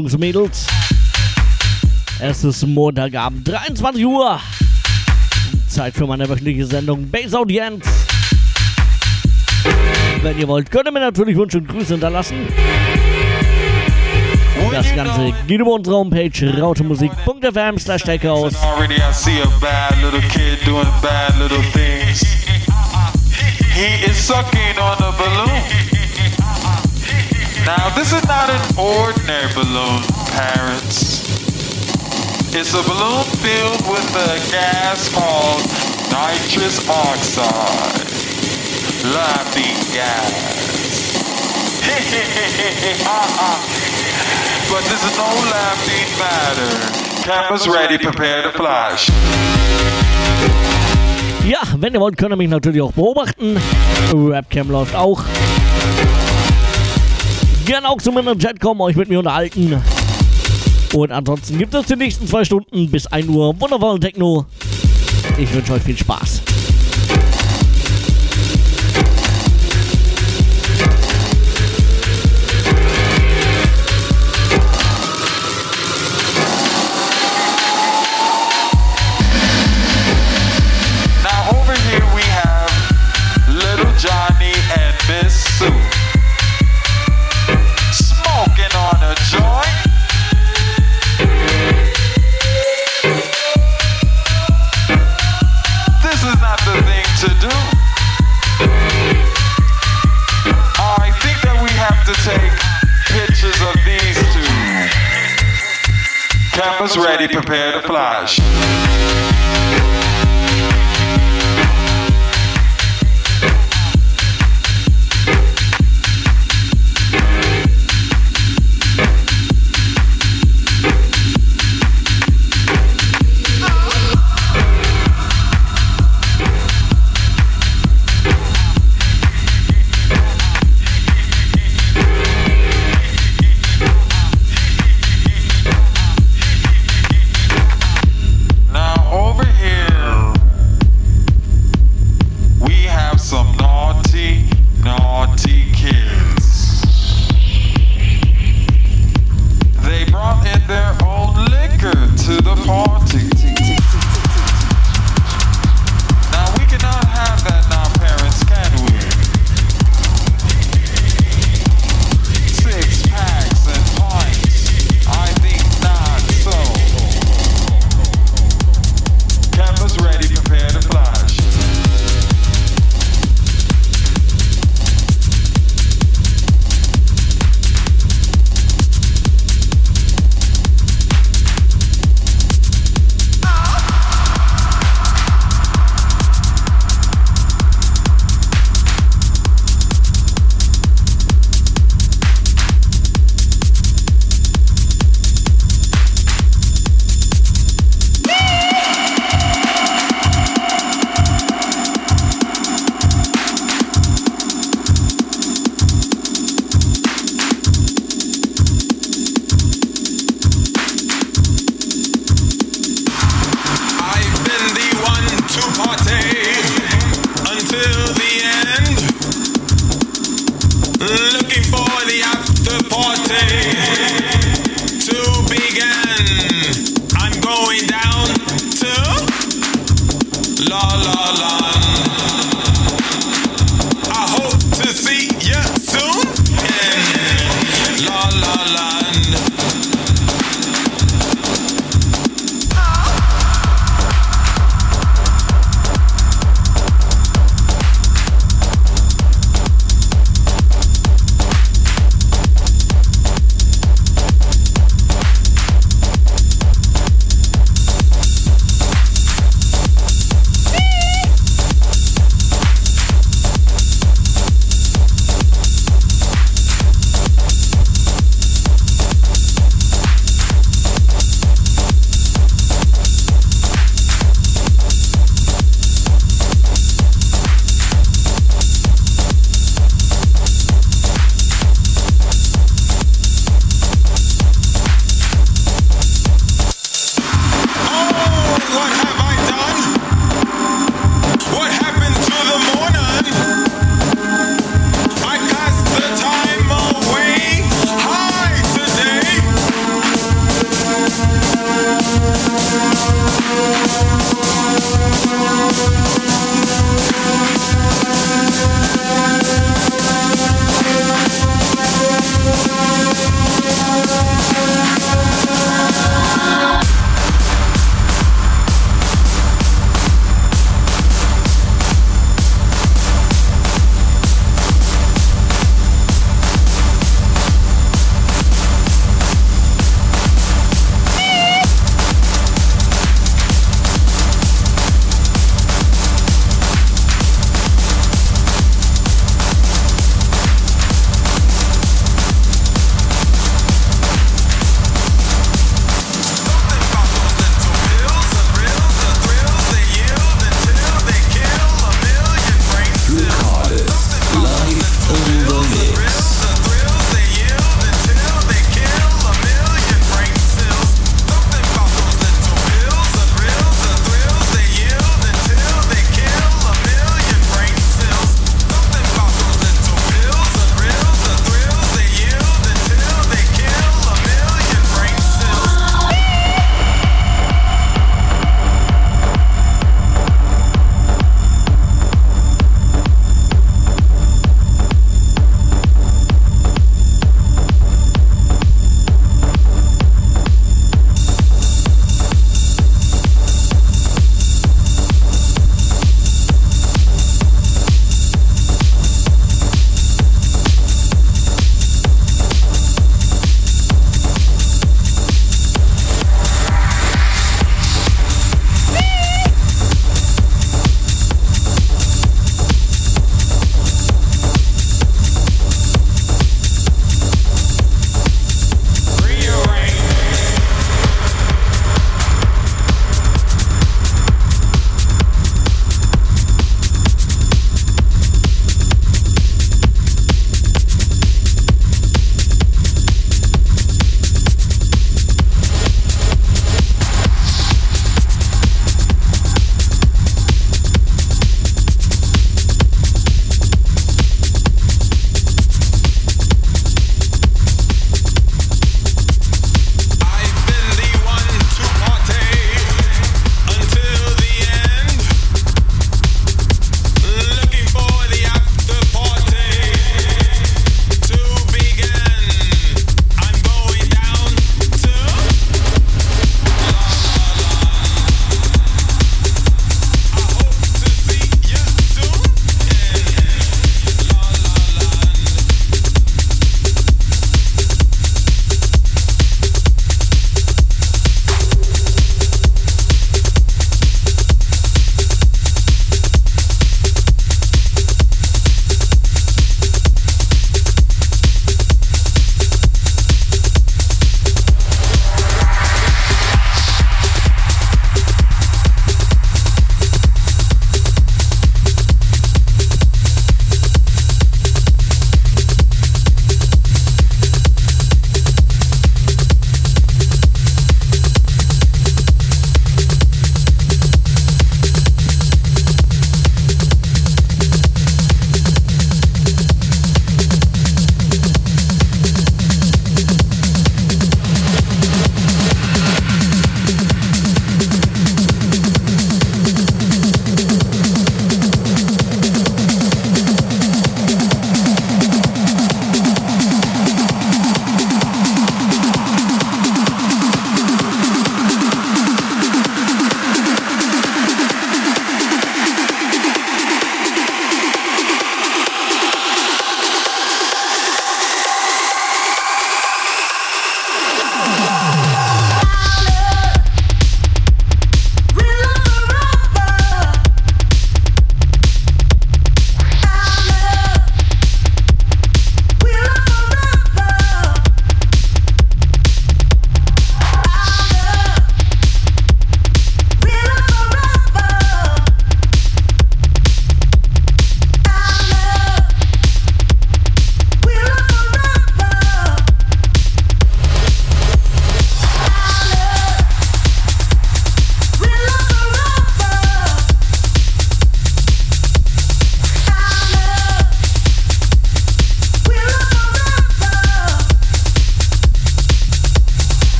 Jungs und Mädels. Es ist Montagabend, 23 Uhr. Zeit für meine wöchentliche Sendung Base Audienz. Wenn ihr wollt, könnt ihr mir natürlich Wünsche und Grüße hinterlassen. Das Ganze geht über unsere Homepage rautemusik.fm slash takeout. Already I see a bad little kid doing bad little things. He is sucking on a balloon. Now, this is not an ordinary balloon, parents. It's a balloon filled with a gas called nitrous oxide. Laughing gas. but this is no laughing matter. Cameras ready, prepare to flash. Ja, wenn ihr wollt, könnt ihr mich natürlich auch beobachten. Webcam läuft auch. Gerne auch zu meinem Chat kommen, euch mit mir unterhalten. Und ansonsten gibt es die nächsten zwei Stunden bis 1 Uhr wundervollen Techno. Ich wünsche euch viel Spaß. To take pictures of these two. Cameras ready, prepare to flash.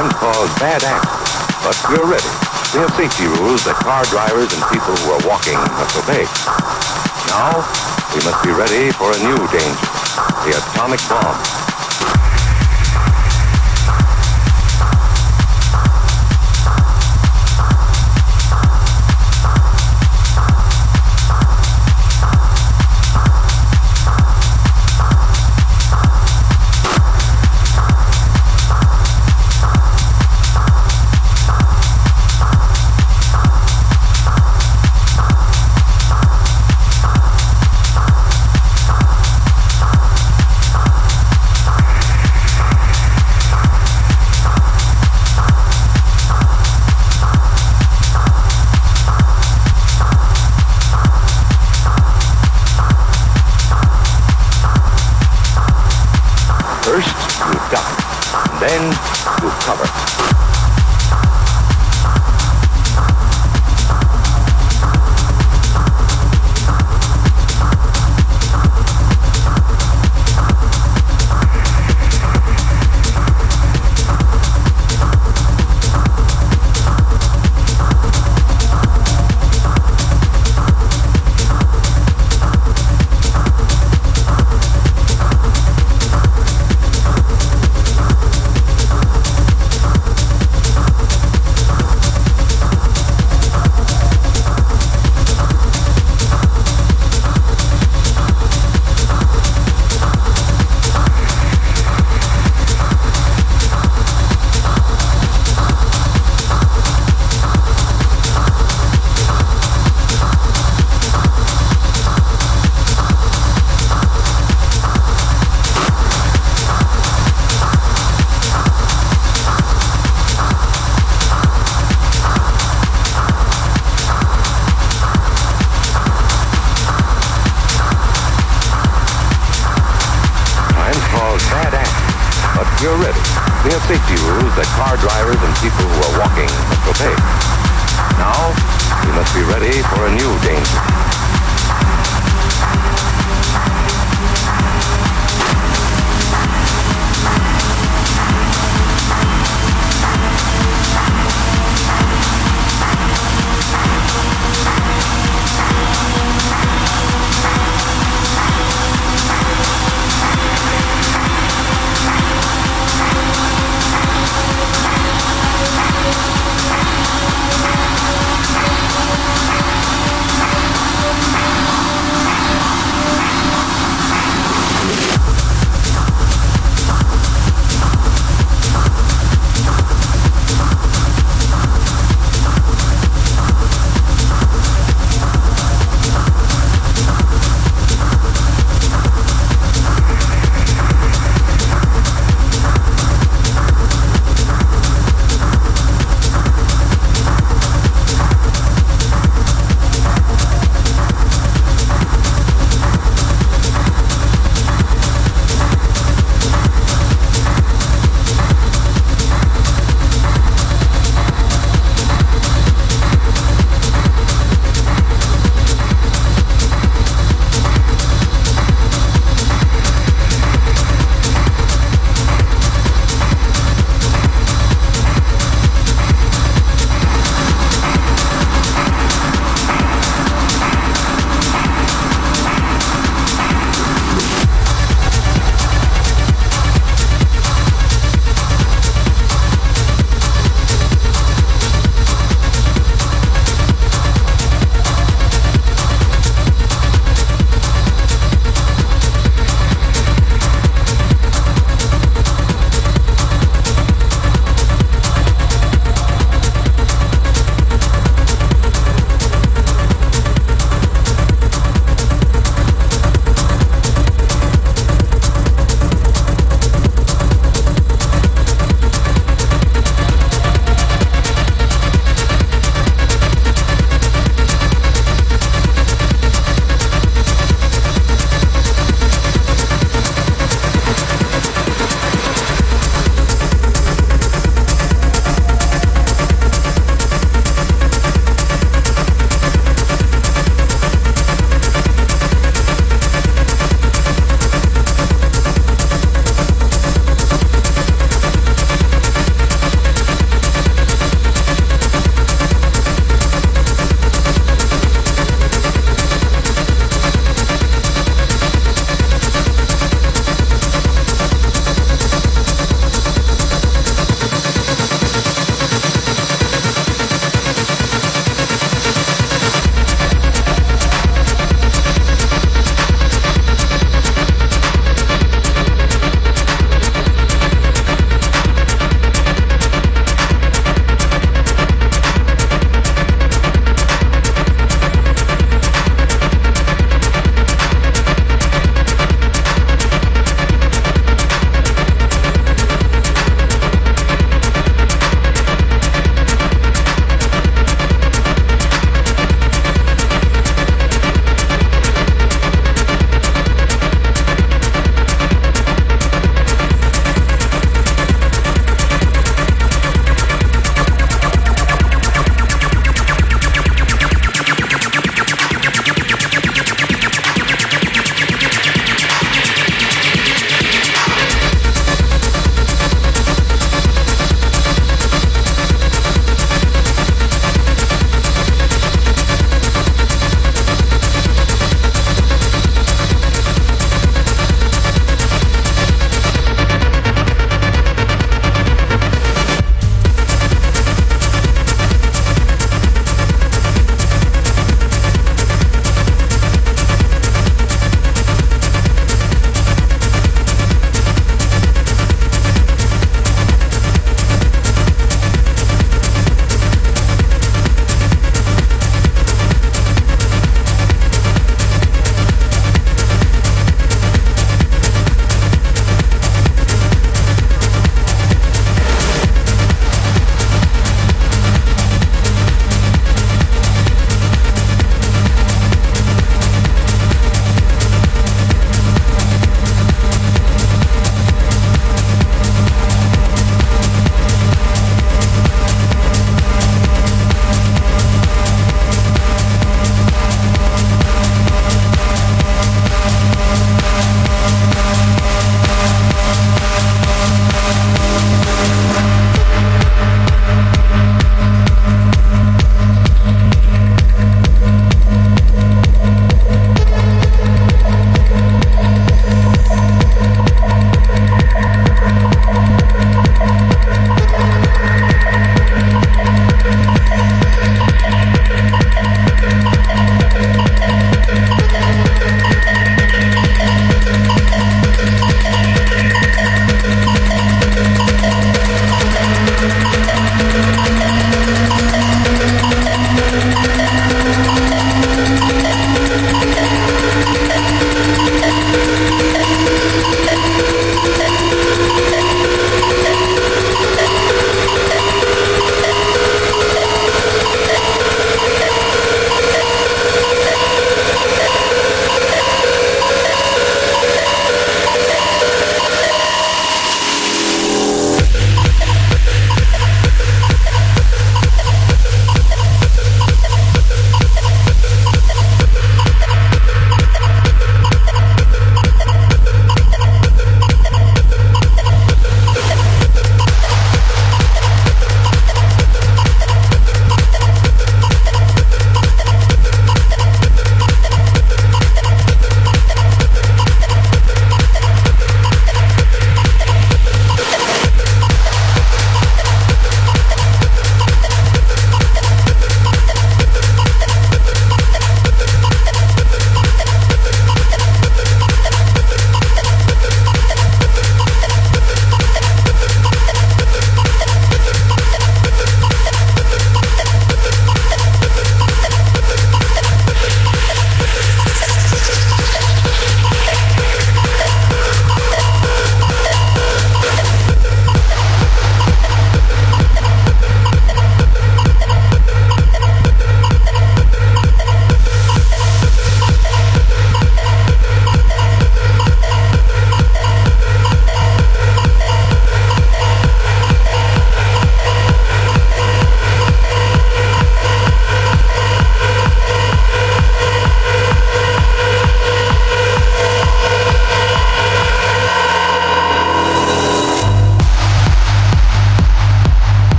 And cause bad accidents, but we're ready. We have safety rules that car drivers and people who are walking must obey. Now, we must be ready for a new danger, the atomic bomb.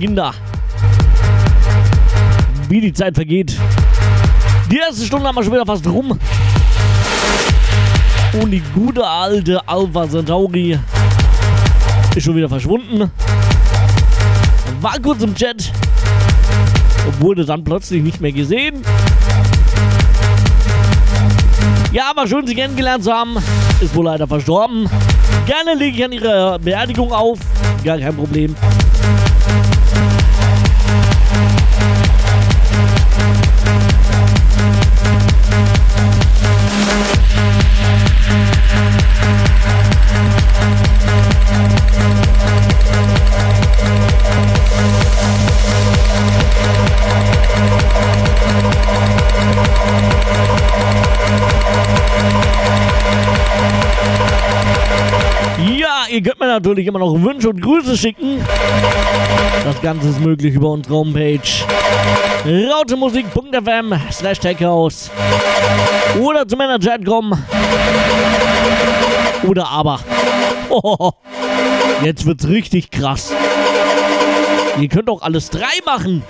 Kinder. Wie die Zeit vergeht. Die erste Stunde haben wir schon wieder fast rum. Und die gute alte Alpha Centauri ist schon wieder verschwunden. War kurz im Chat. Wurde dann plötzlich nicht mehr gesehen. Ja, aber schön, Sie kennengelernt zu haben. Ist wohl leider verstorben. Gerne lege ich an Ihre Beerdigung auf. Gar kein Problem. Natürlich immer noch Wünsche und Grüße schicken. Das Ganze ist möglich über unsere Homepage rautemusik.fm slash techhouse oder zu Chatcom oder aber oh, jetzt wird's richtig krass. Ihr könnt auch alles drei machen.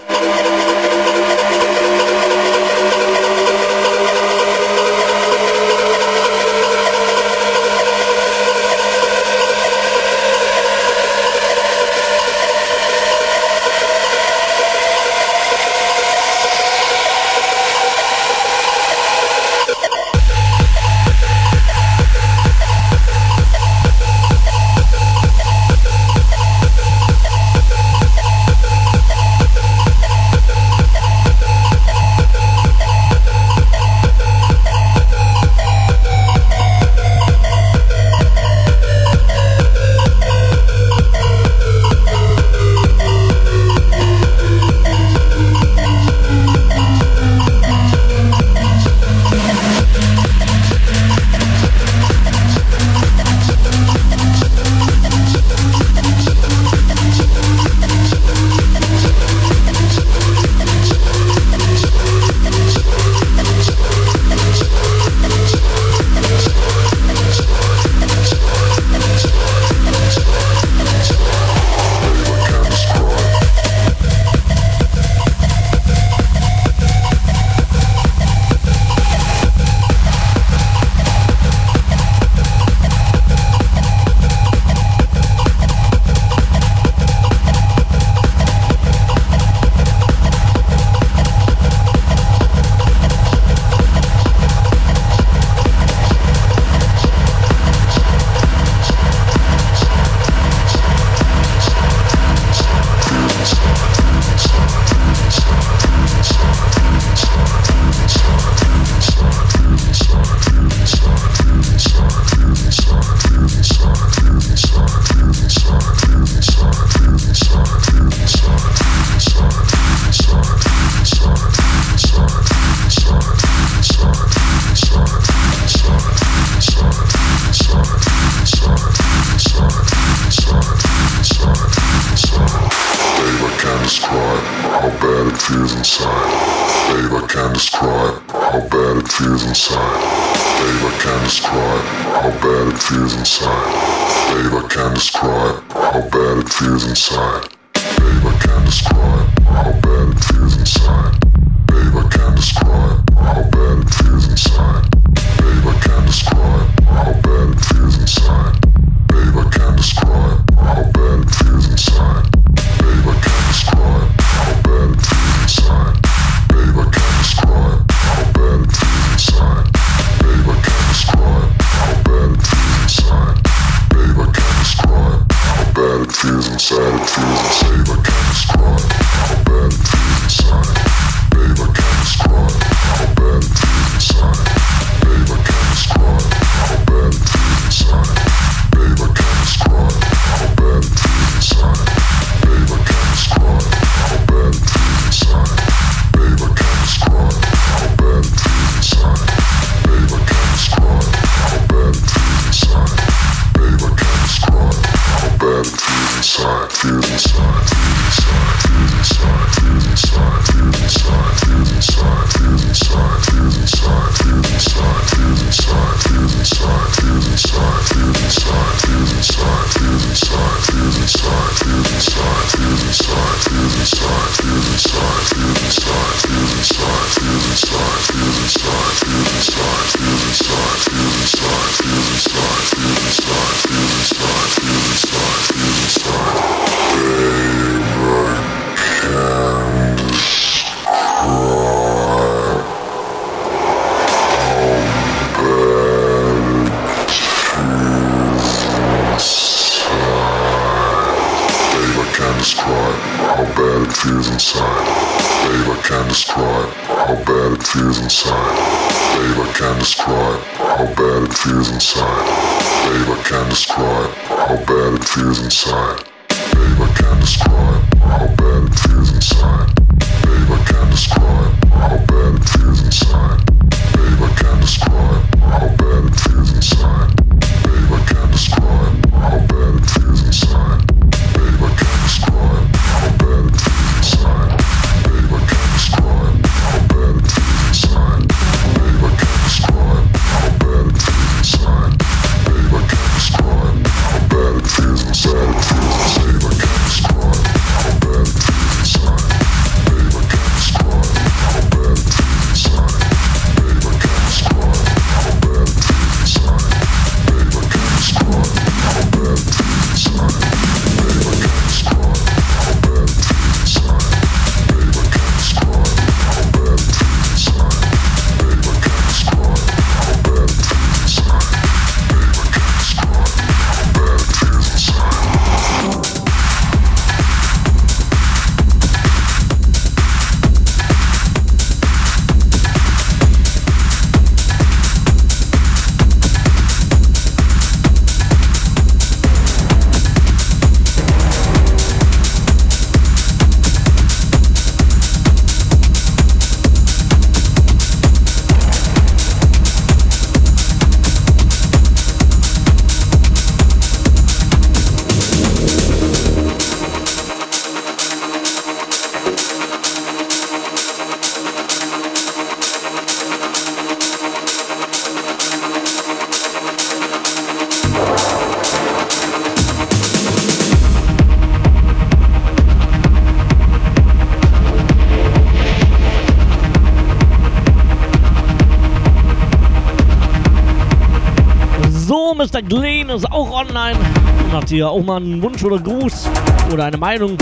Hat hier auch mal einen Wunsch oder Gruß oder eine Meinung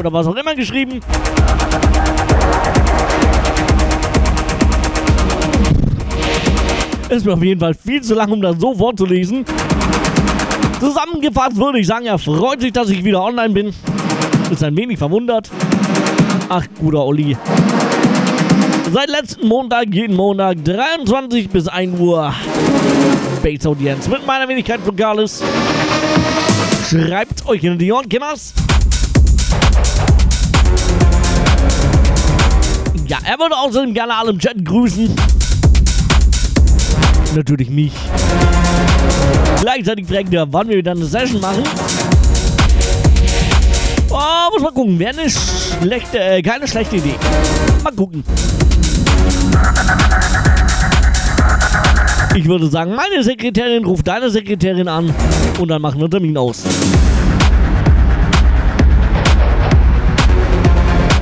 oder was auch immer geschrieben. Ist mir auf jeden Fall viel zu lang, um das so vorzulesen. Zusammengefasst würde ich sagen, er freut sich, dass ich wieder online bin. Ist ein wenig verwundert. Ach, guter Olli. Seit letzten Montag, jeden Montag, 23 bis 1 Uhr. Base Audienz mit meiner Wenigkeit Vokalis. Schreibt euch in die Ohren, Kinders. Ja, er würde außerdem gerne alle im Chat grüßen. Natürlich mich. Gleichzeitig fragt er, wann wir wieder eine Session machen. Oh, muss mal gucken. Wäre eine schlechte, äh, keine schlechte Idee. Mal gucken. Ich würde sagen, meine Sekretärin ruft deine Sekretärin an und dann machen wir einen Termin aus.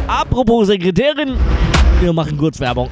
Apropos Sekretärin, wir machen kurz Werbung.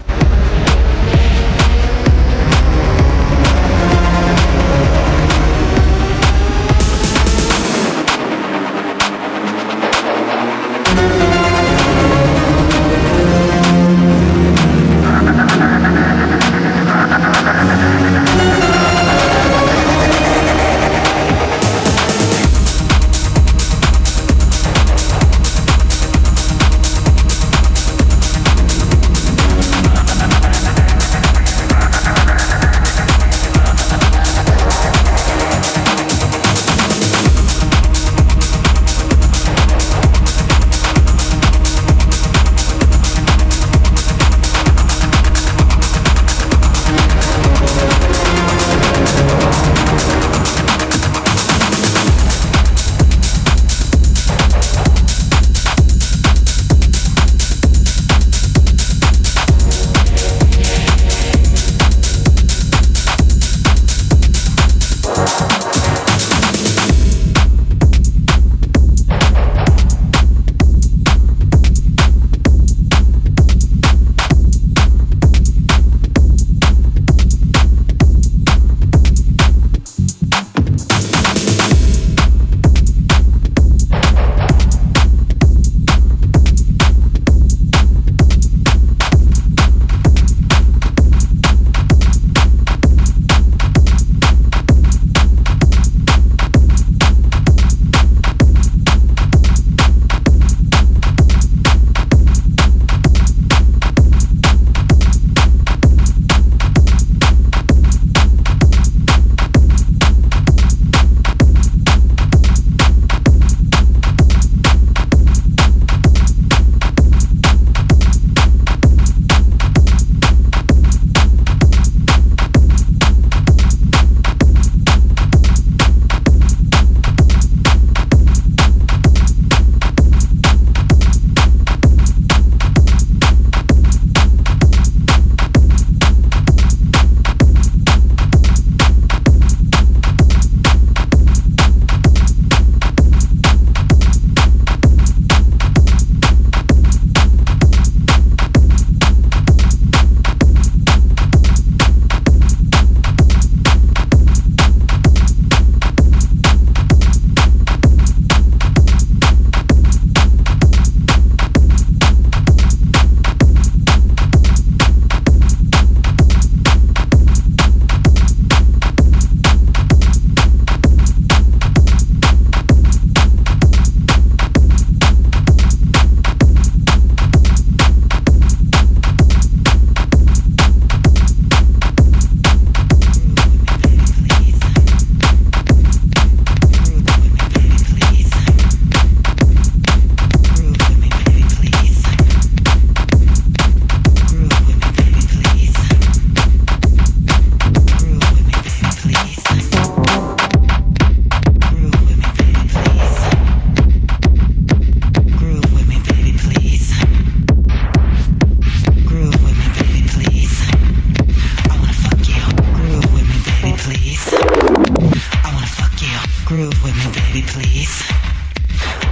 Baby, please.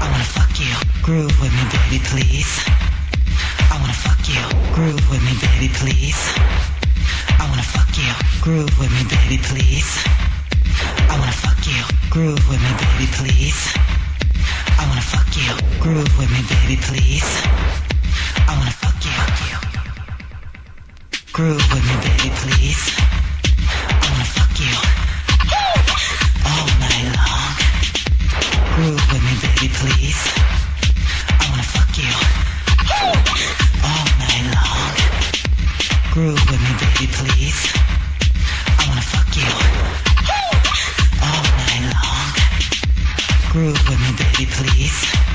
I wanna fuck you. Groove with me, baby, please. I wanna fuck you. Groove with me, baby, please. I wanna fuck you. Groove with me, baby, please. I wanna fuck you. Groove with me, baby, please. I wanna fuck you. Groove with me, baby, please. I wanna fuck you. Groove with me, baby, please. I wanna fuck you Groove with me, baby, please. I wanna fuck you all night long. Groove with me, baby, please. I wanna fuck you all night long. Groove with me, baby, please.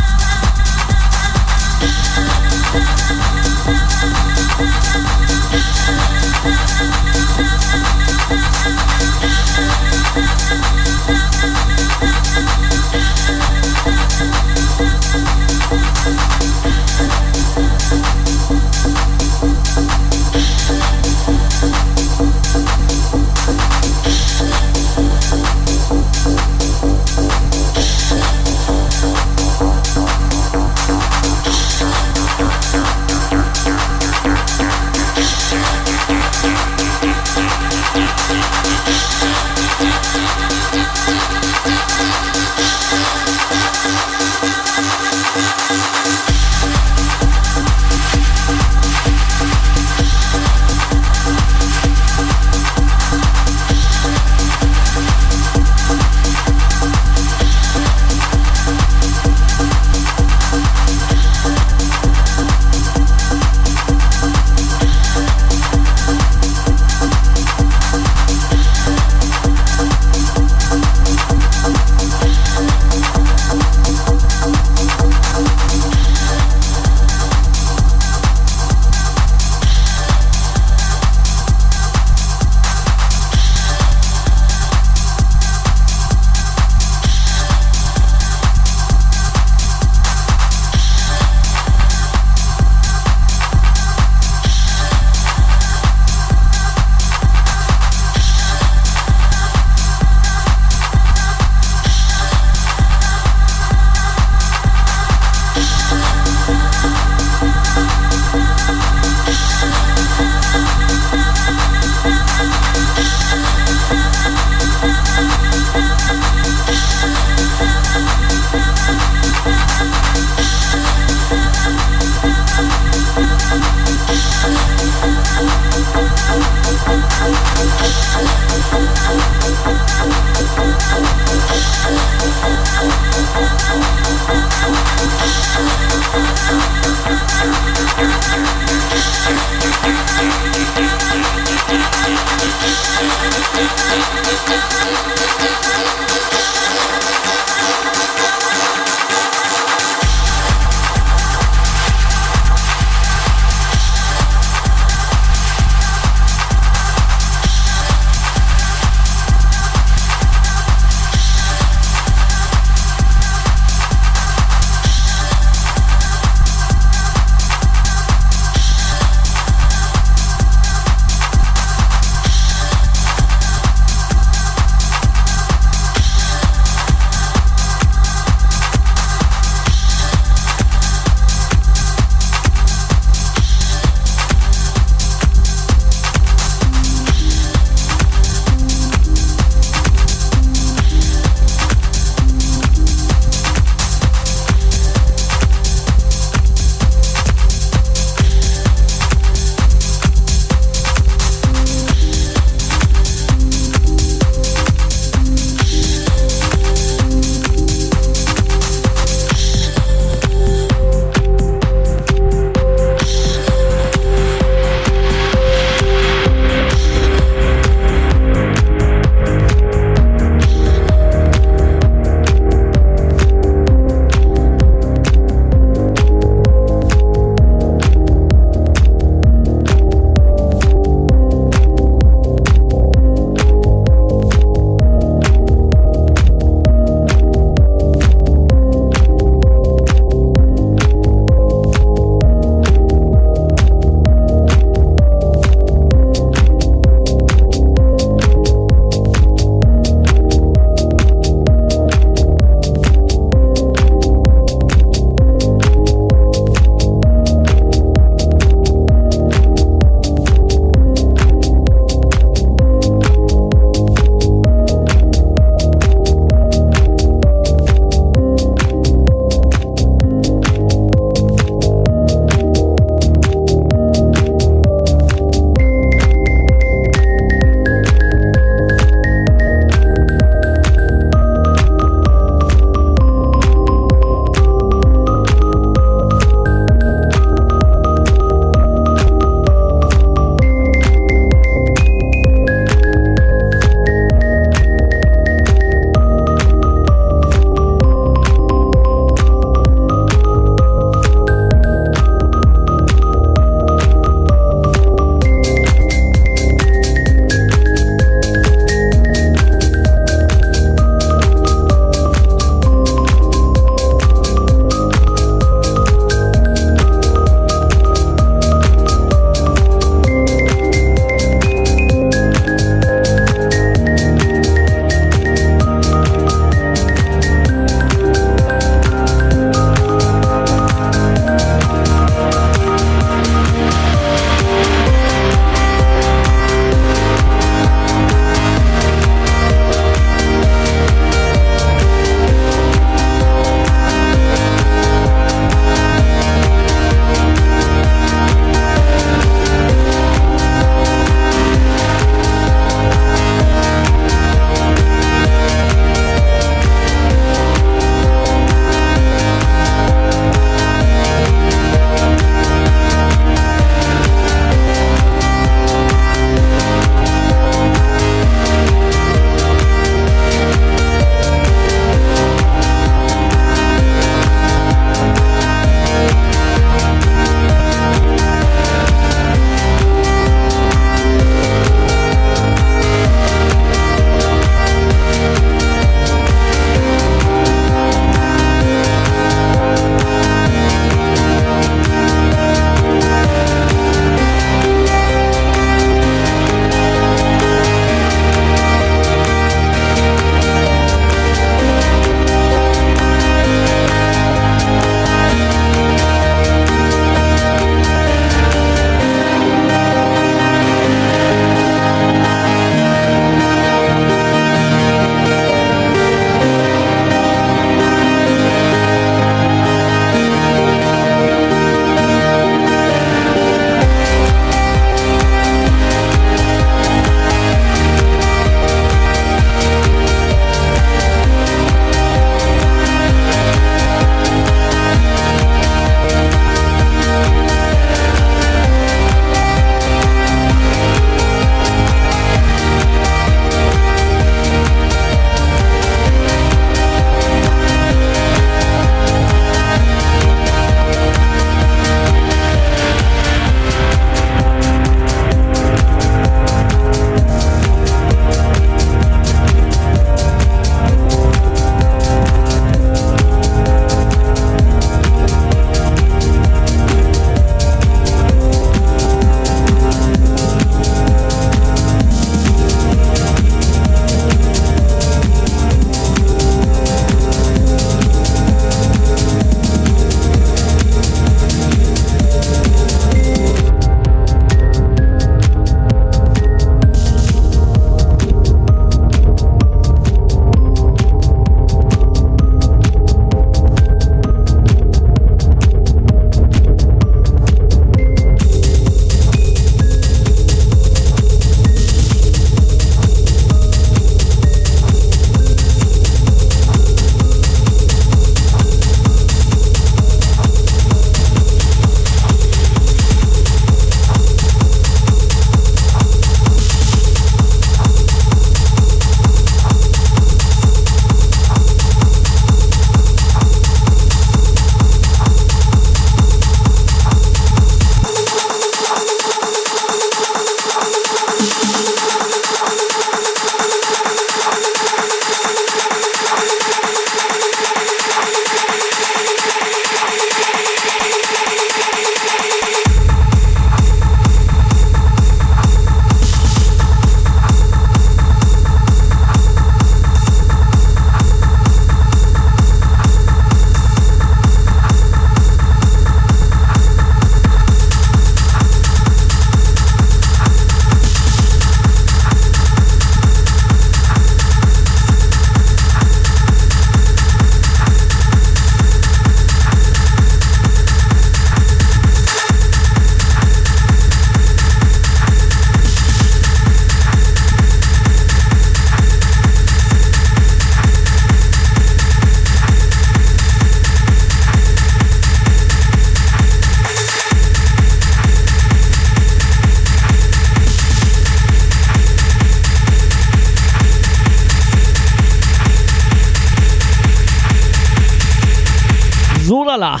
Upsala.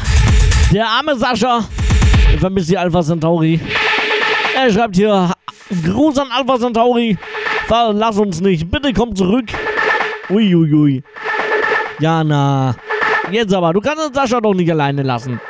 Der arme Sascha. Ich vermisse die Alpha Centauri. Er schreibt hier: Gruß an Alpha Centauri. Verlass uns nicht. Bitte komm zurück. Uiuiui. Ui, ui. Jana. Jetzt aber. Du kannst den Sascha doch nicht alleine lassen.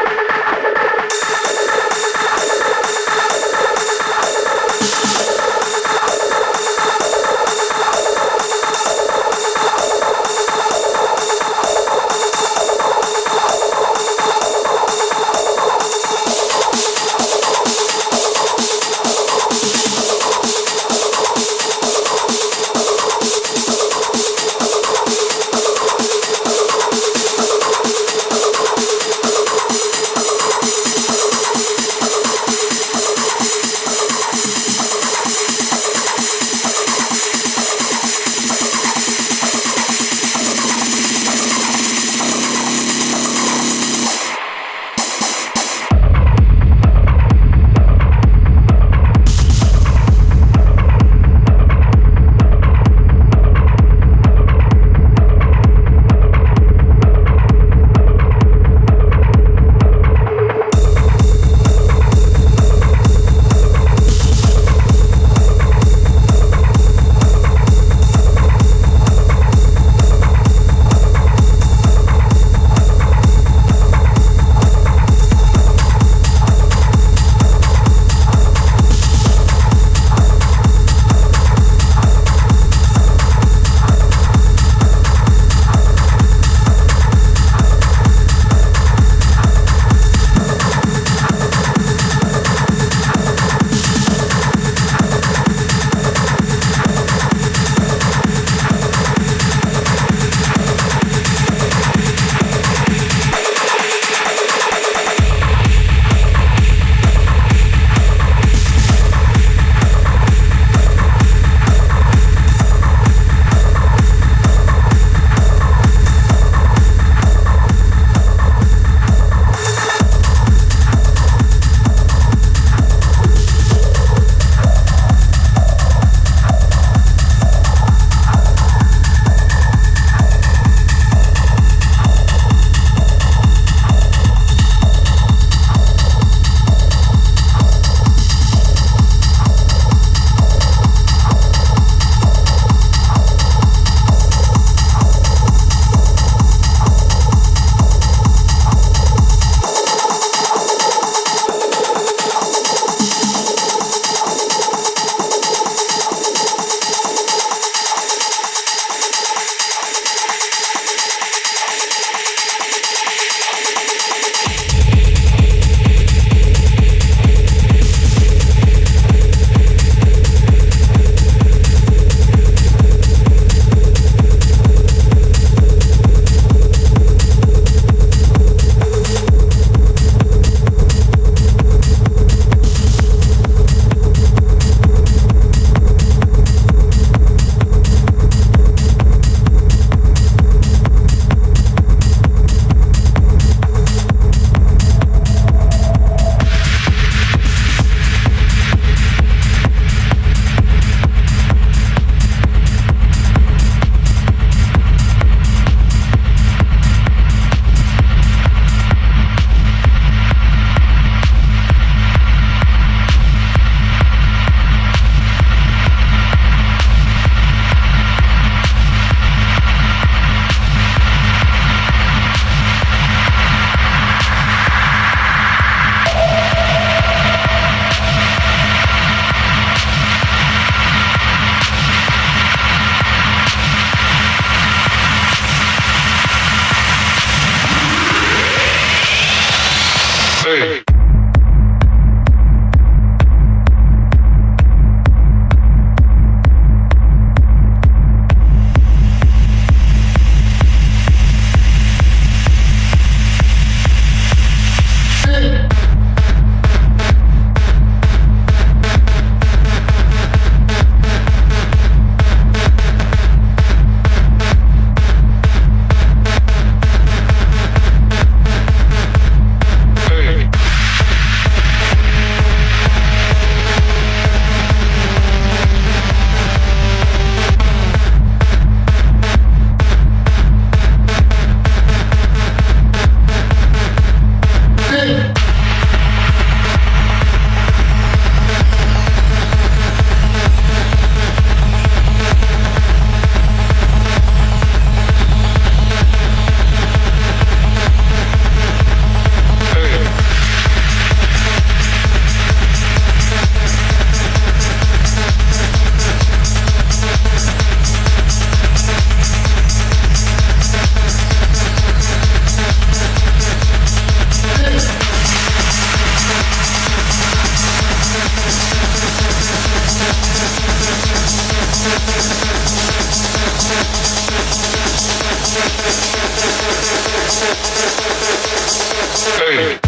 Ei.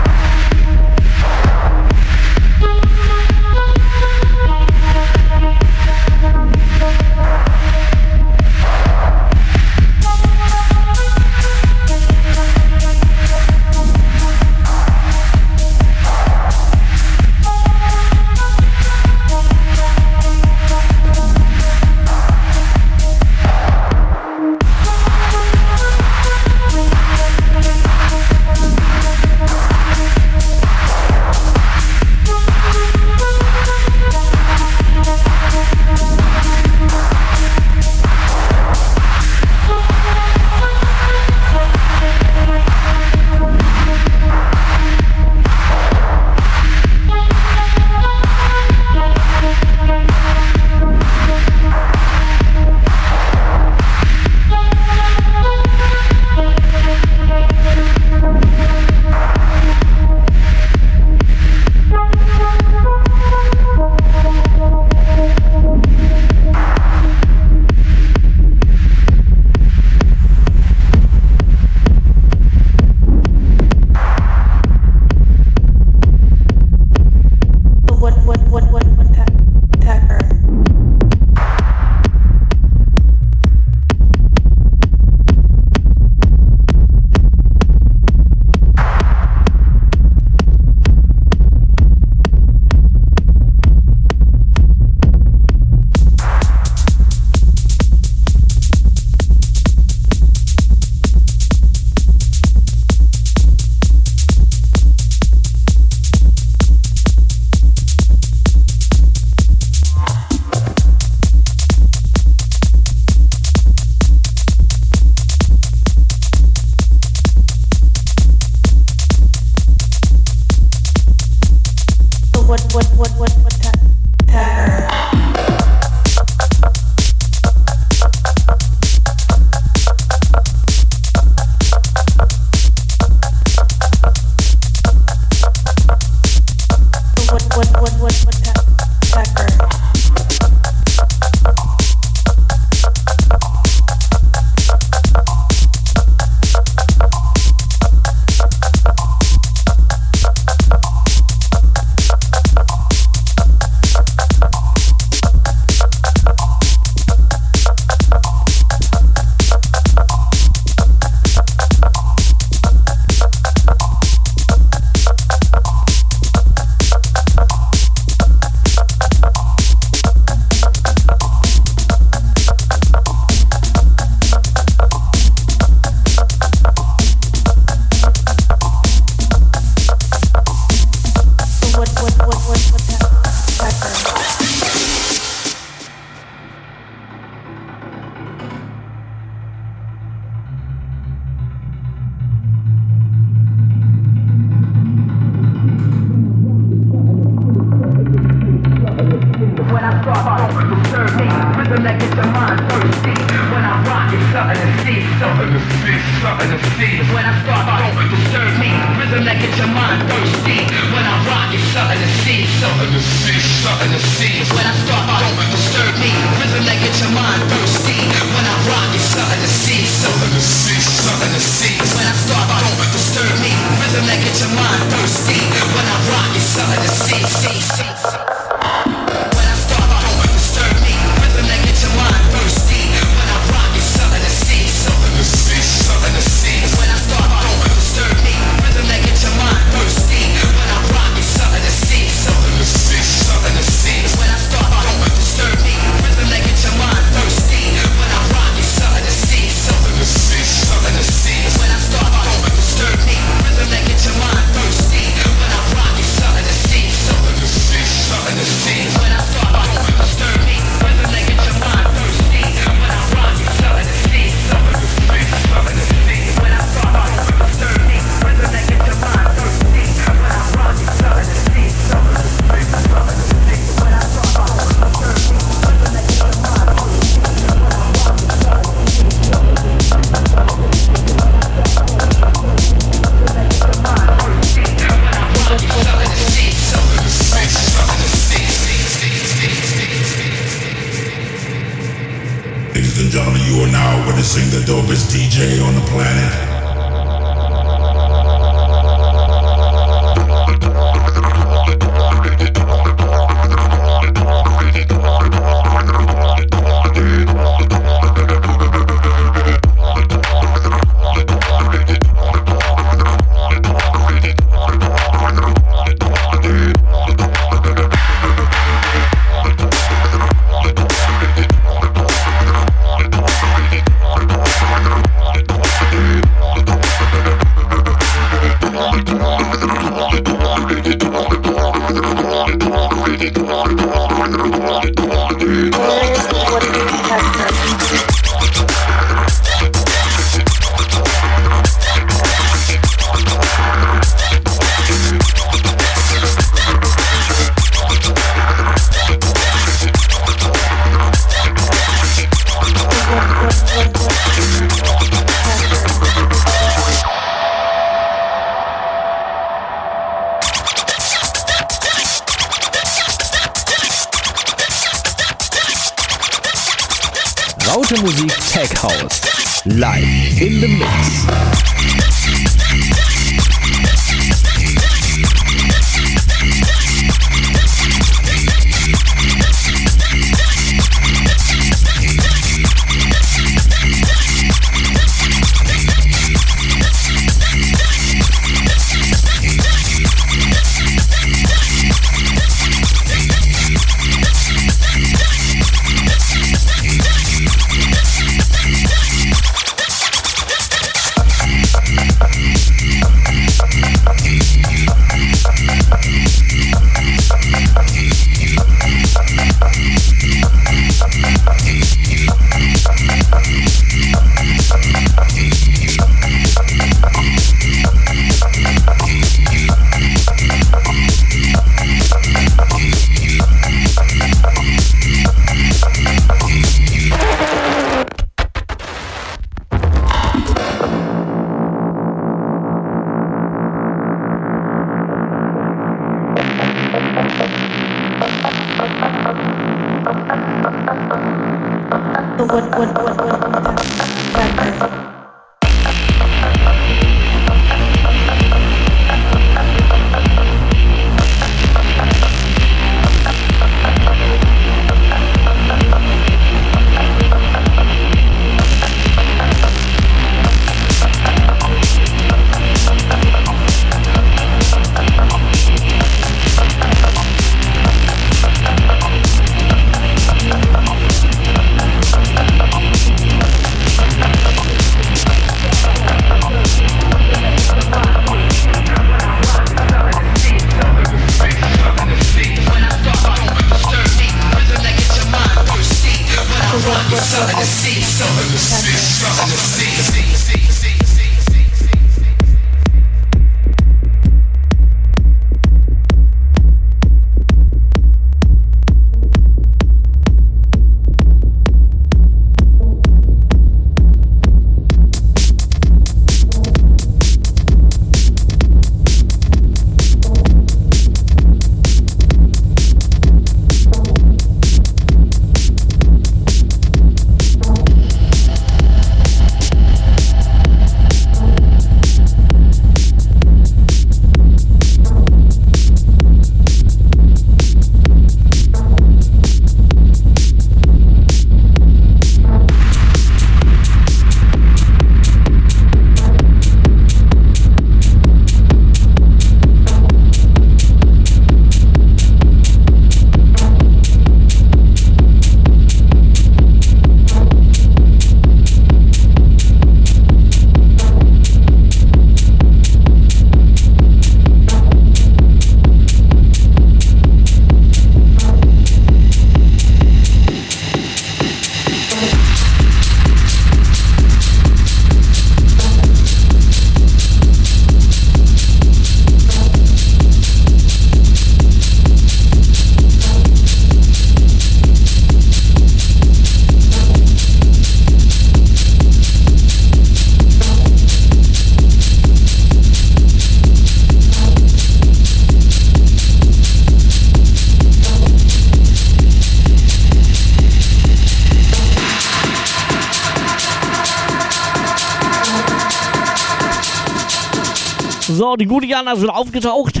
Ist wieder aufgetaucht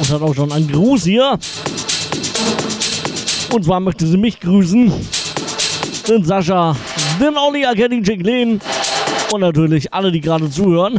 und hat auch schon einen Gruß hier. Und zwar möchte sie mich grüßen, den Sascha, den Olli, Kenny, Jacqueline und natürlich alle, die gerade zuhören.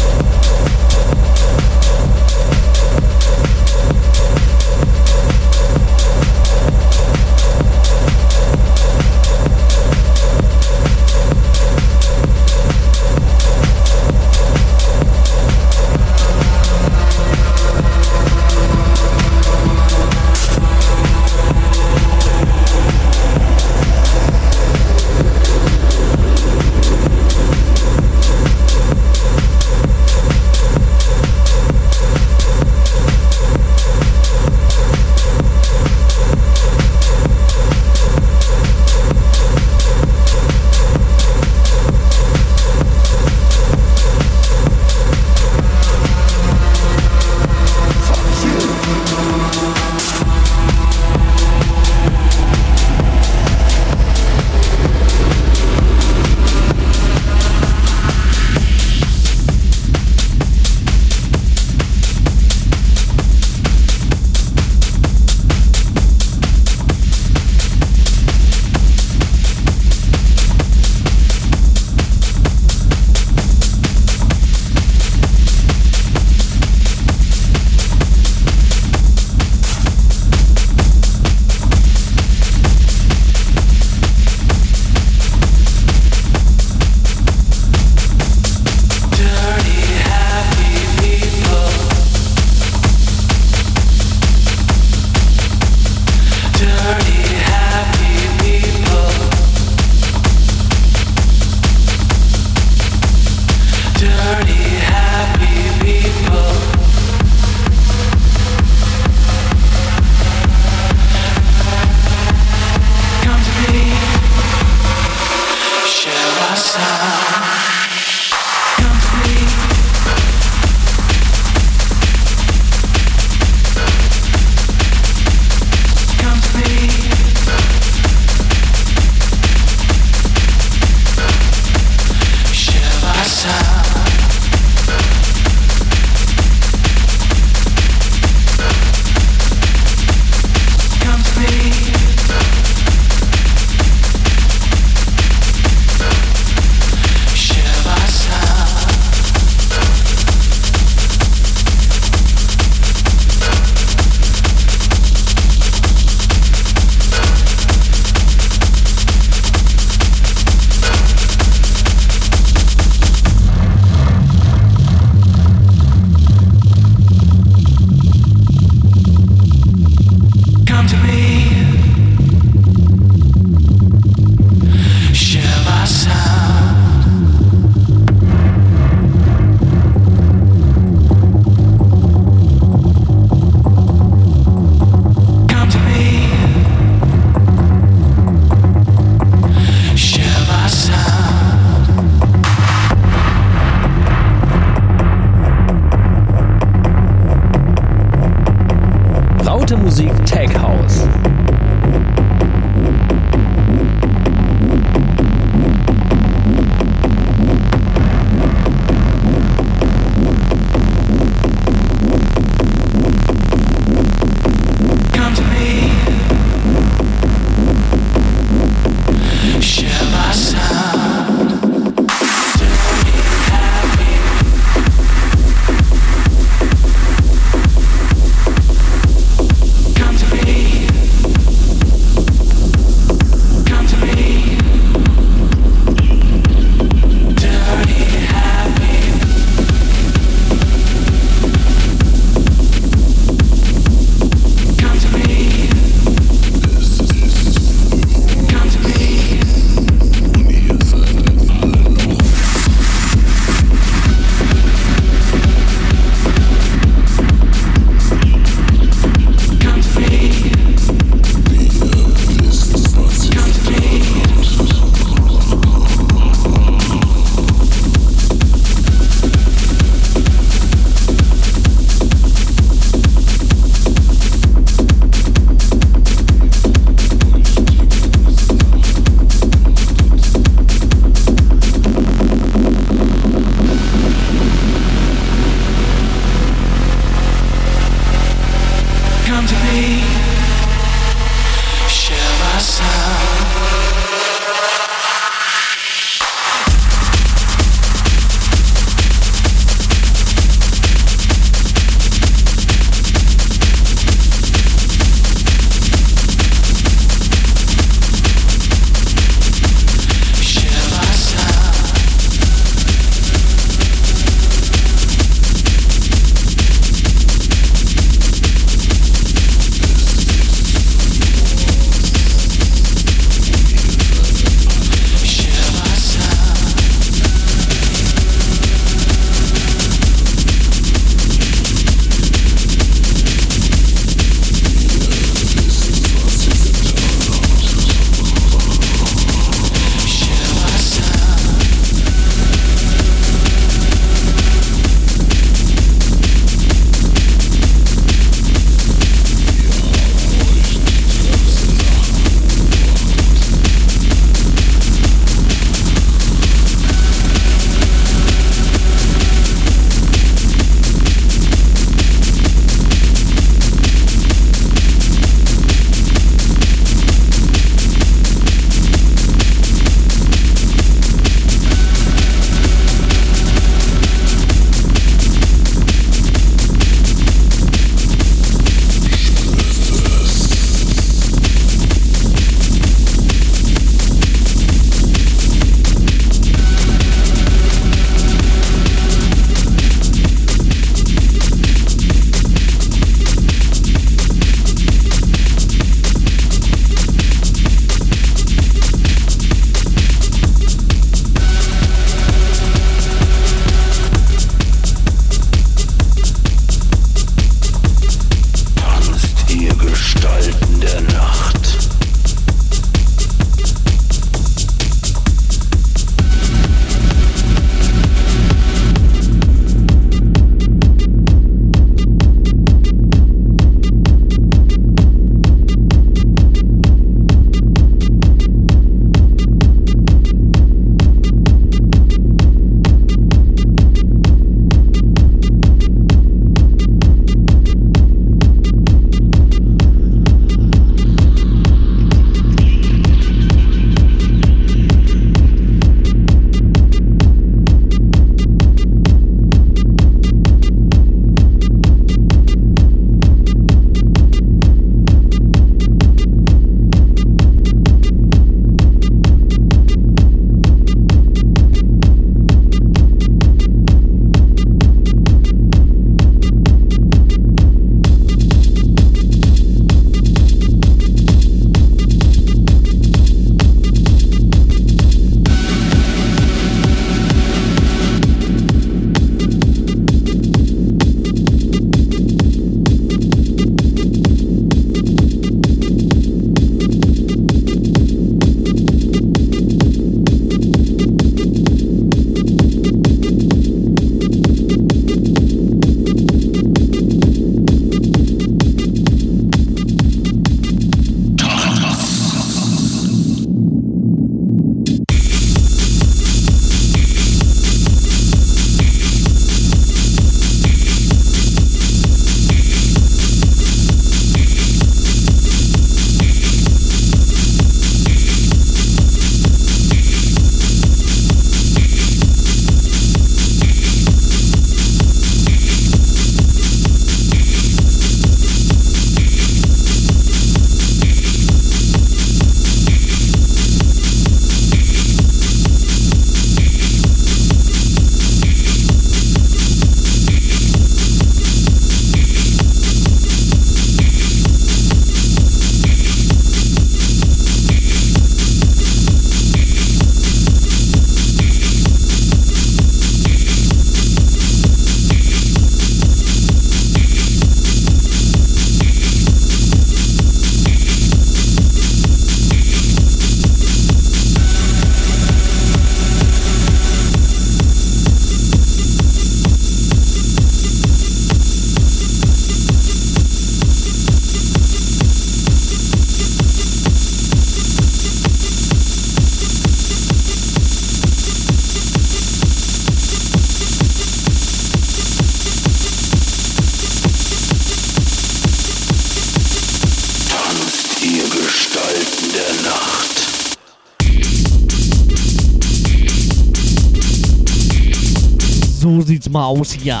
So sieht's mal aus hier.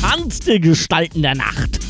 Tanzte Gestalten der Nacht.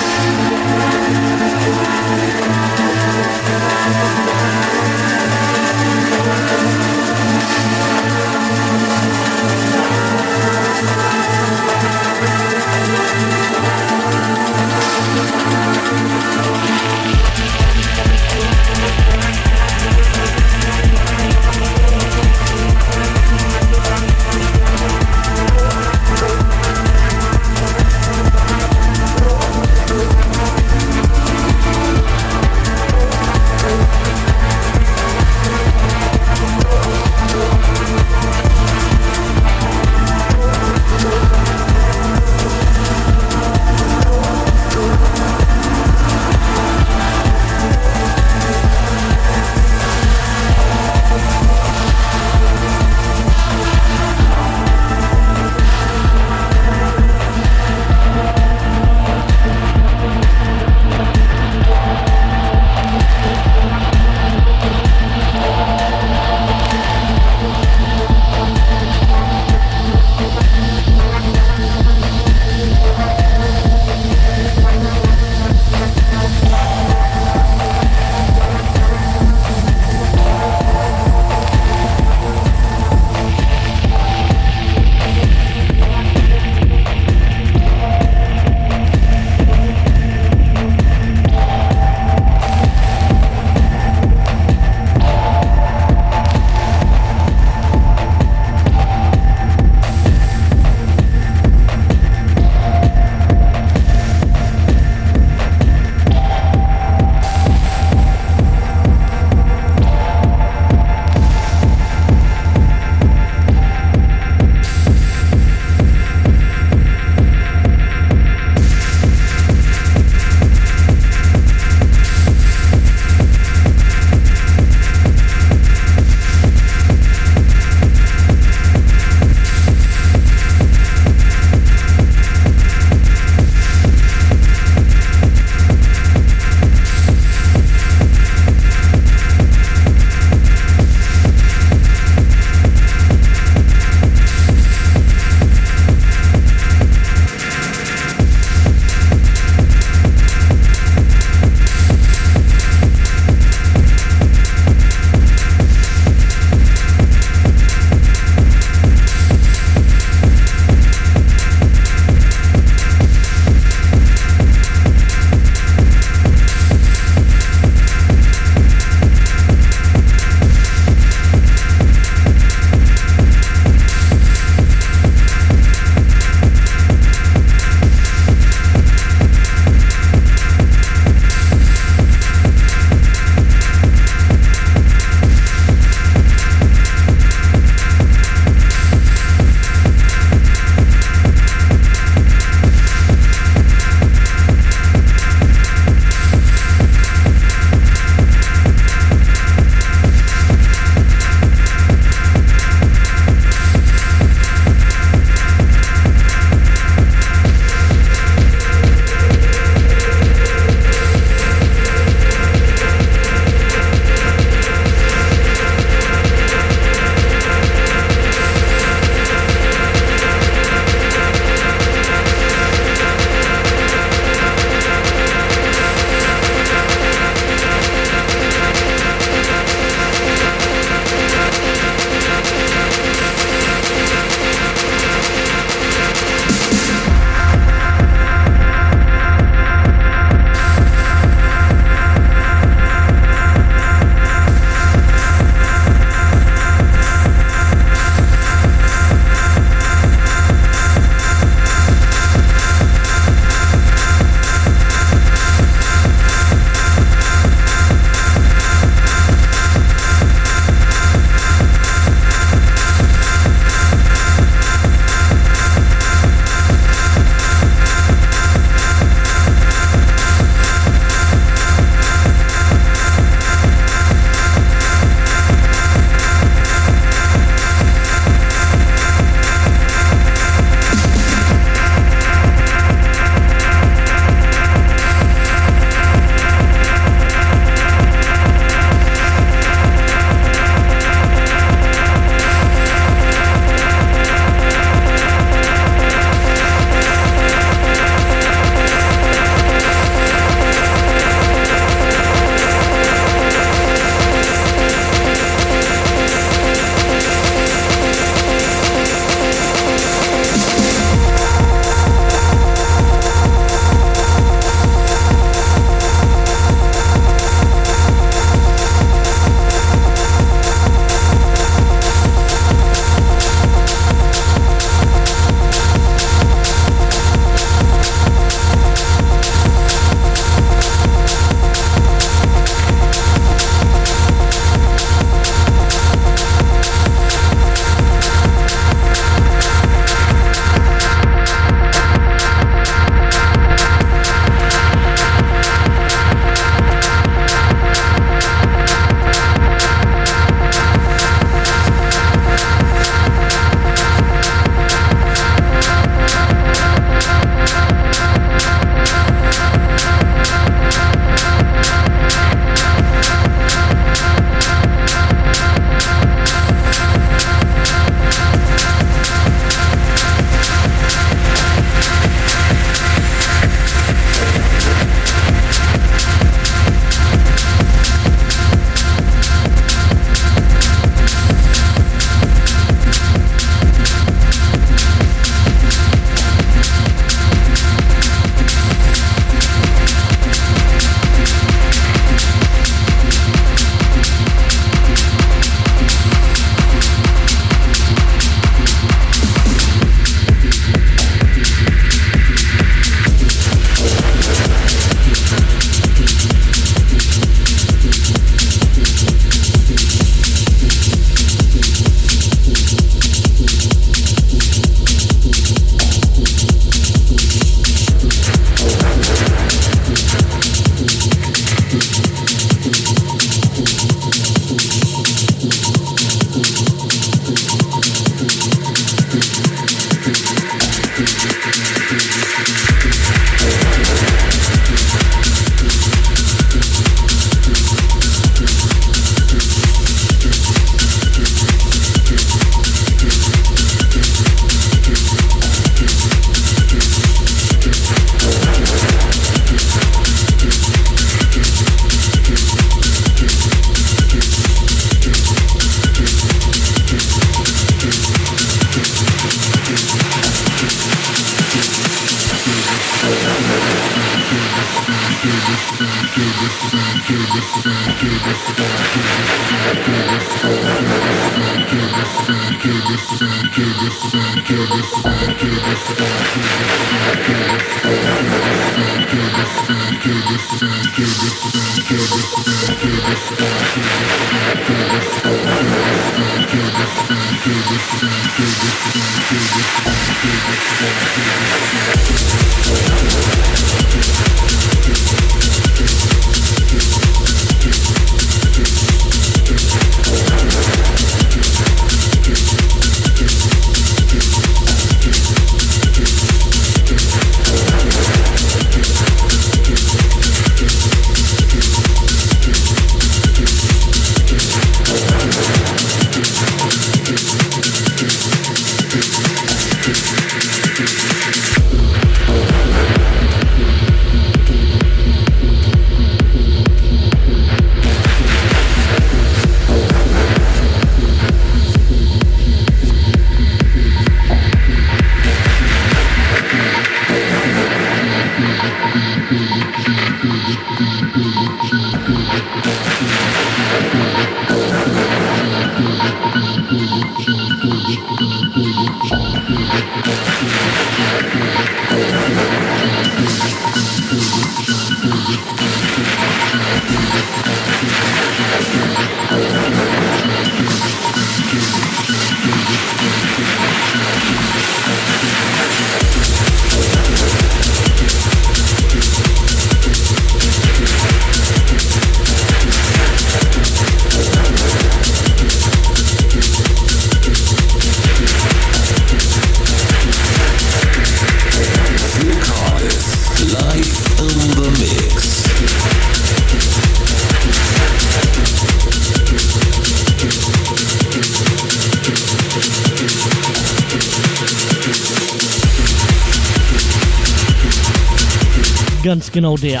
Genau der.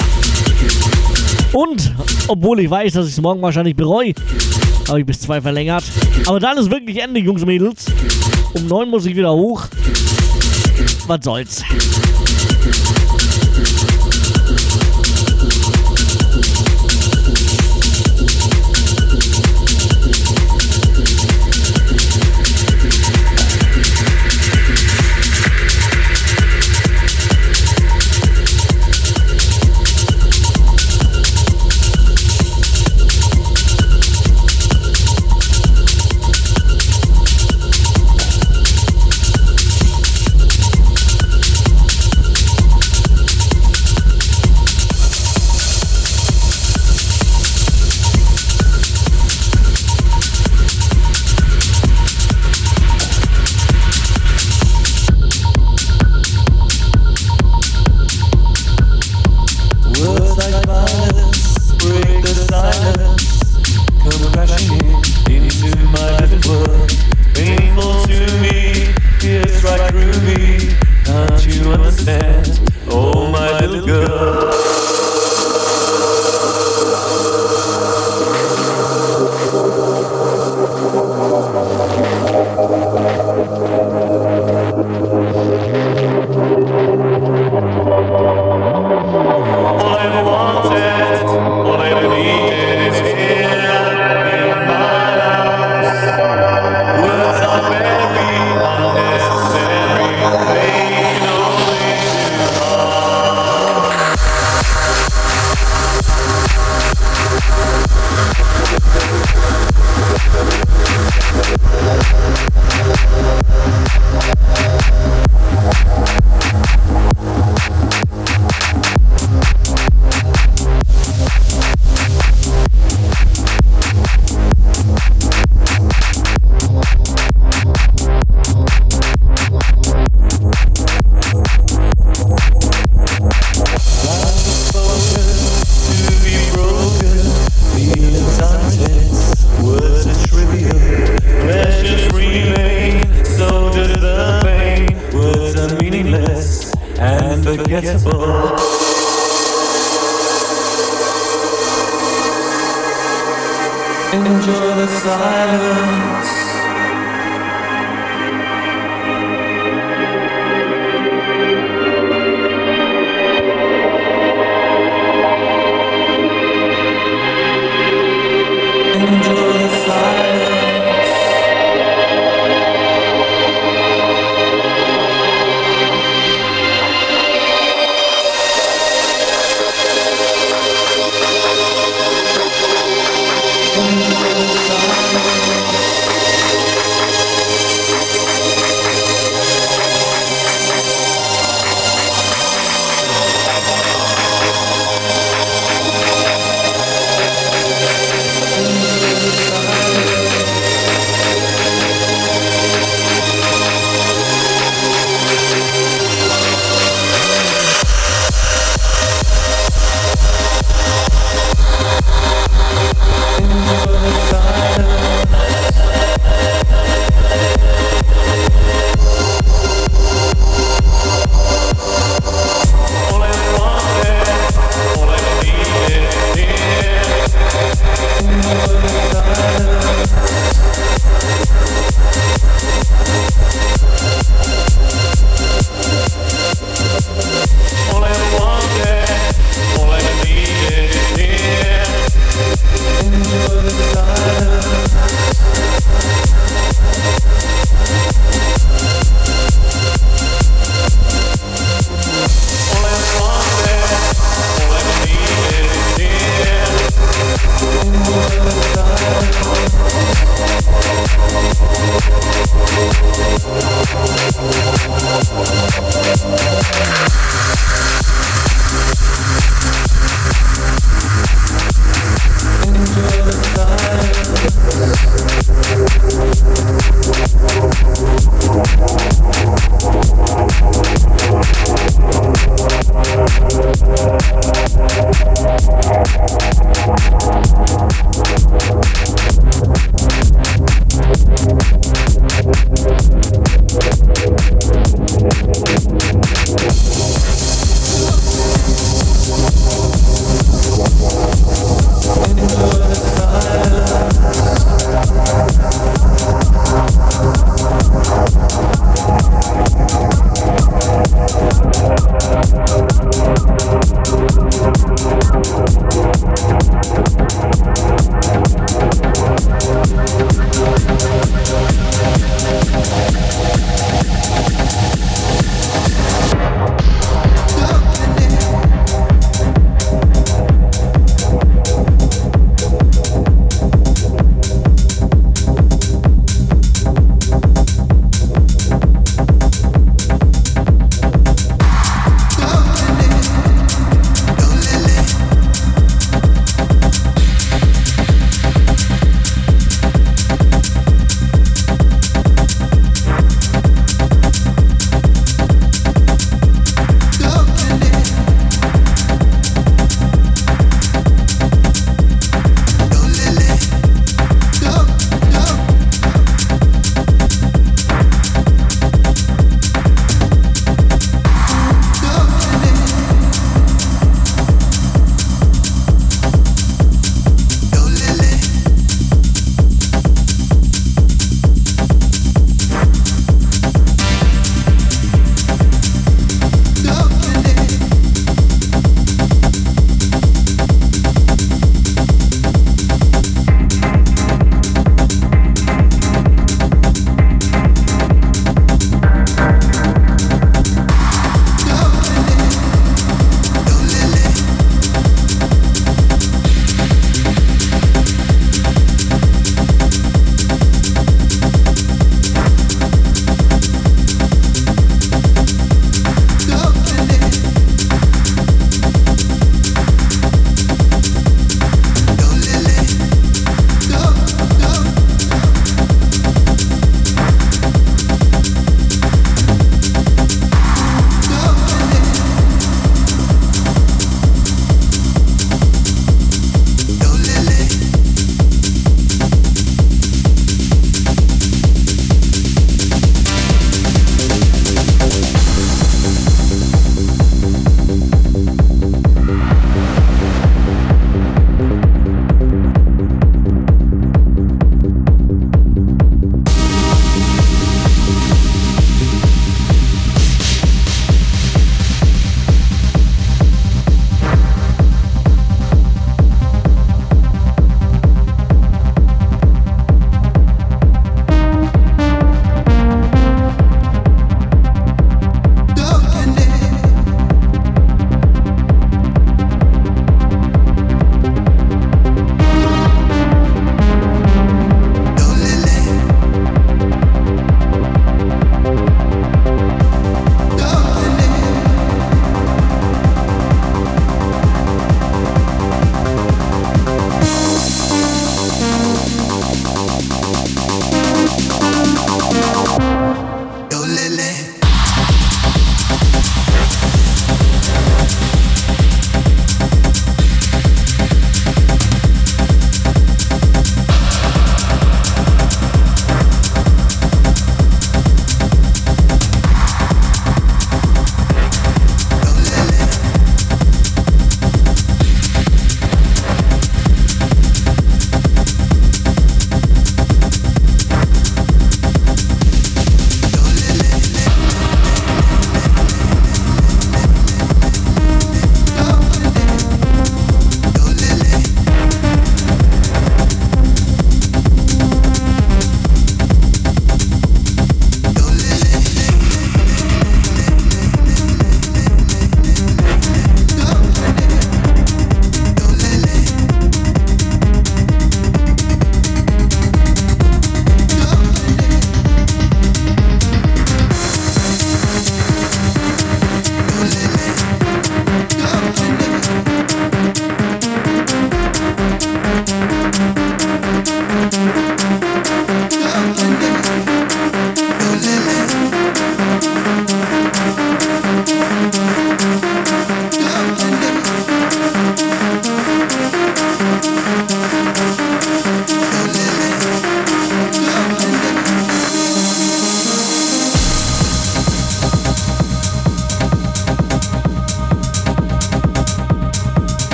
Und, obwohl ich weiß, dass ich es morgen wahrscheinlich bereue, habe ich bis zwei verlängert. Aber dann ist wirklich Ende, Jungs und Mädels. Um neun muss ich wieder hoch. Was soll's.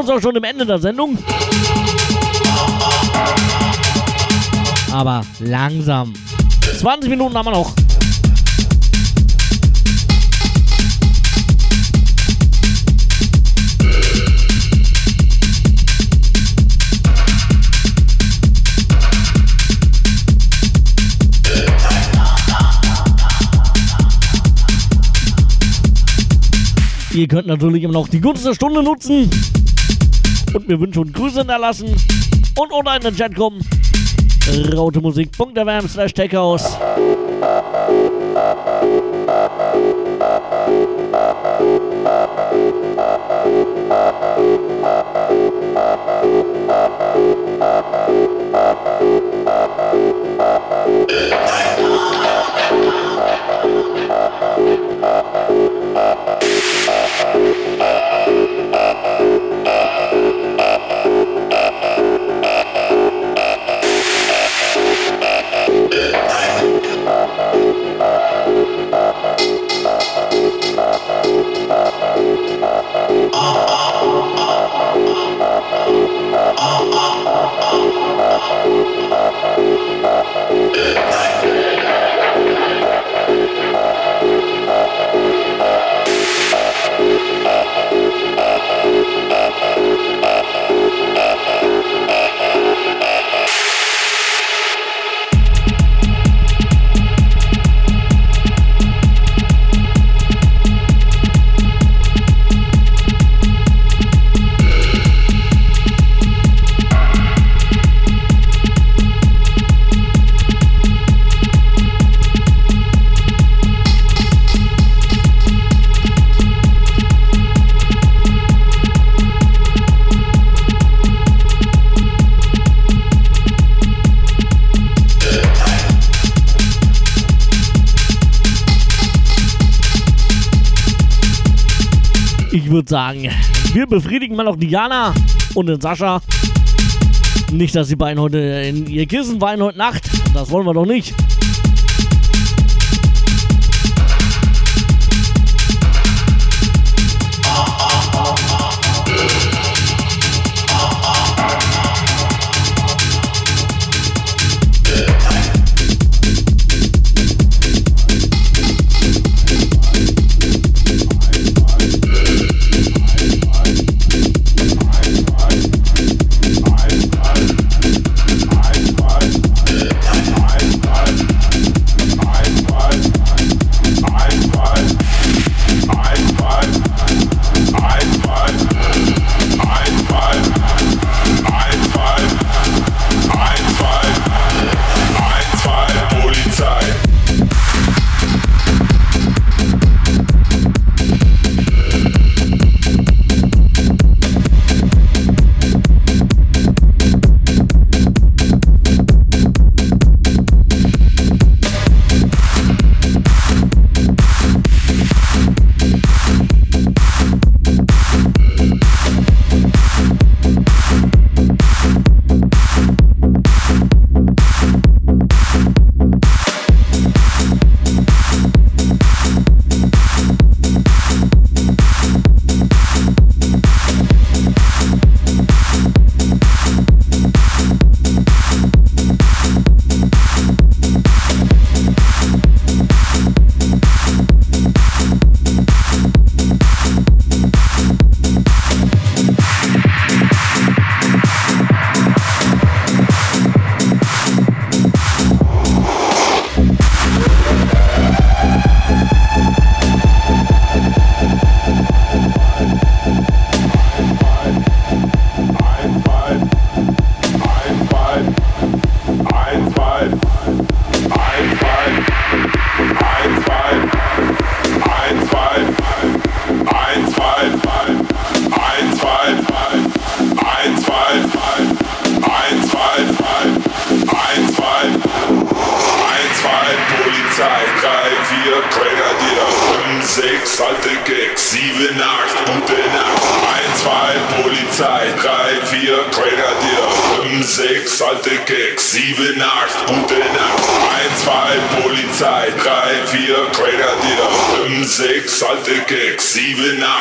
Uns auch schon dem Ende der Sendung. Aber langsam. 20 Minuten haben wir noch. Ihr könnt natürlich immer noch die Gunst der Stunde nutzen und mir Wünsche und Grüße hinterlassen und oder in den Chat kommen. rautemusik.fm slash techhouse. Sagen, wir befriedigen mal noch Diana und den Sascha. Nicht, dass die beiden heute in ihr Kissen weinen heute Nacht. Das wollen wir doch nicht. Receive now.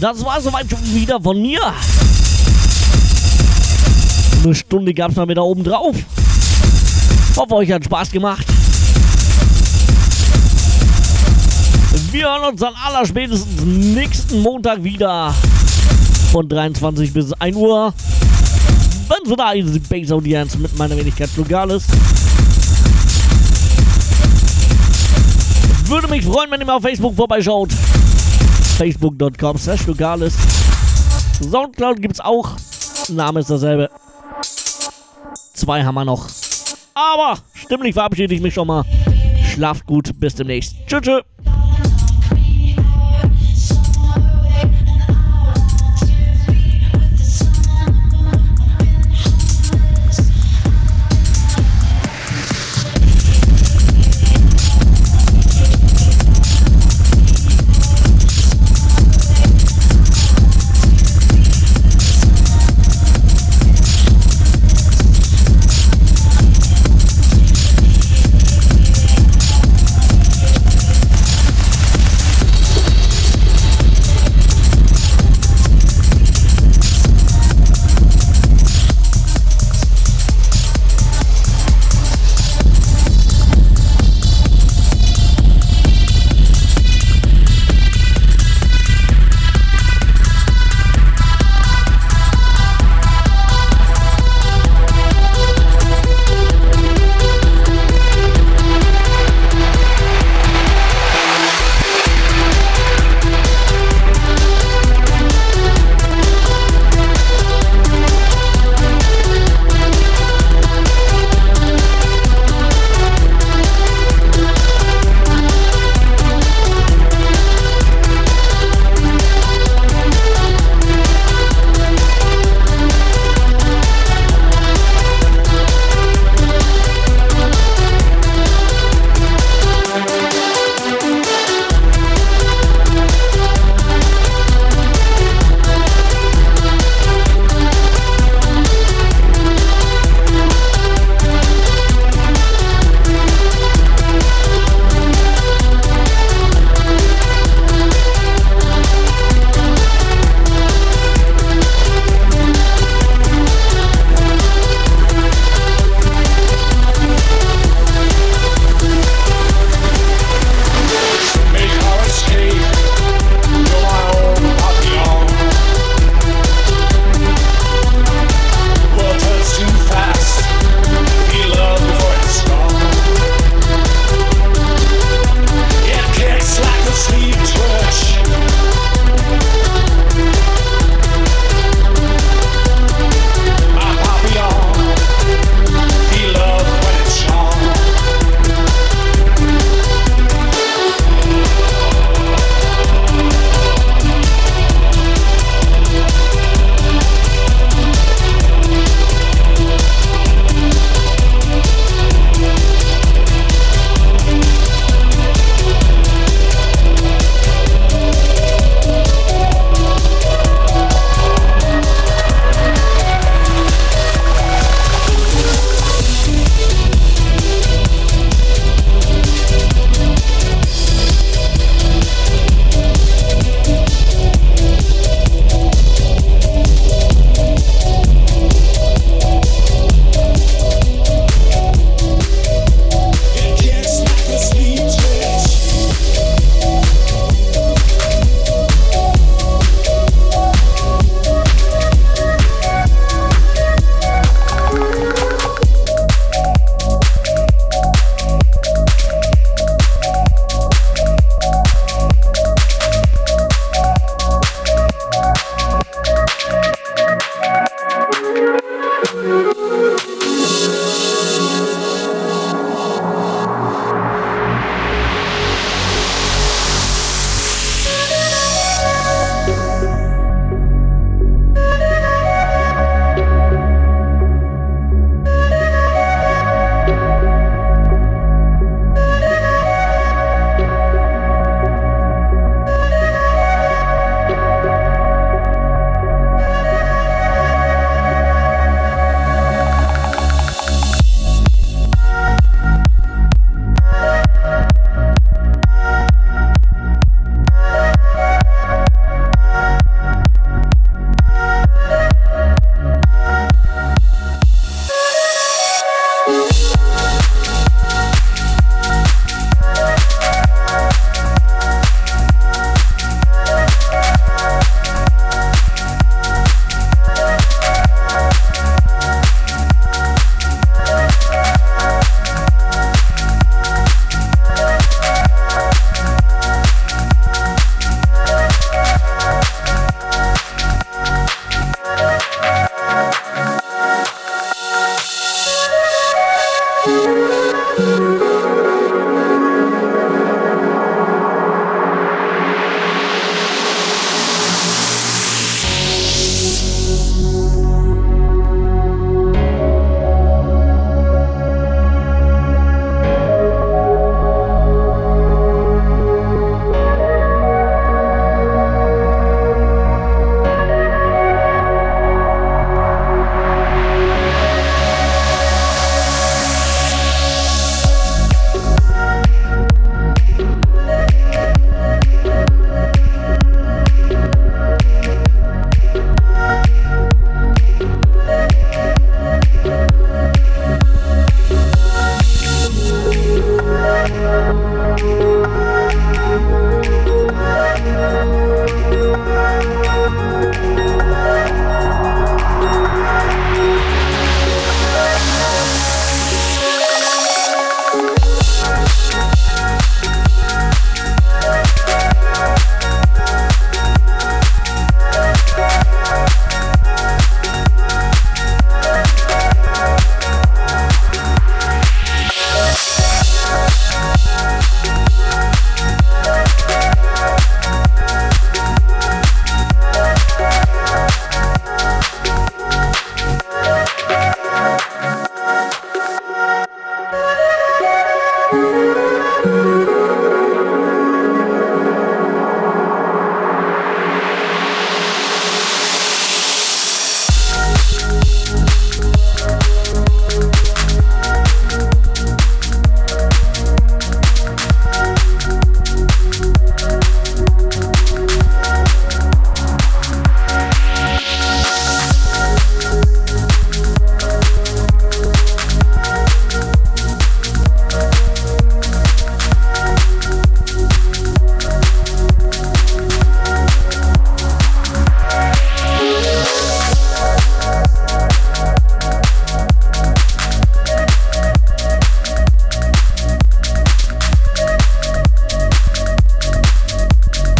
Das war soweit schon wieder von mir. Eine Stunde gab es mal wieder oben drauf. Hoffe, euch hat Spaß gemacht. Wir hören uns dann allerspätestens nächsten Montag wieder von 23 bis 1 Uhr. Wenn so da ist, die Base Audience mit meiner Wenigkeit Flugales. Würde mich freuen, wenn ihr mal auf Facebook vorbeischaut. Facebook.com slash Flugales. Soundcloud gibt's auch. Name ist derselbe. Zwei haben wir noch. Aber stimmlich verabschiede ich mich schon mal. Schlaft gut, bis demnächst. Tschüss. tschüss.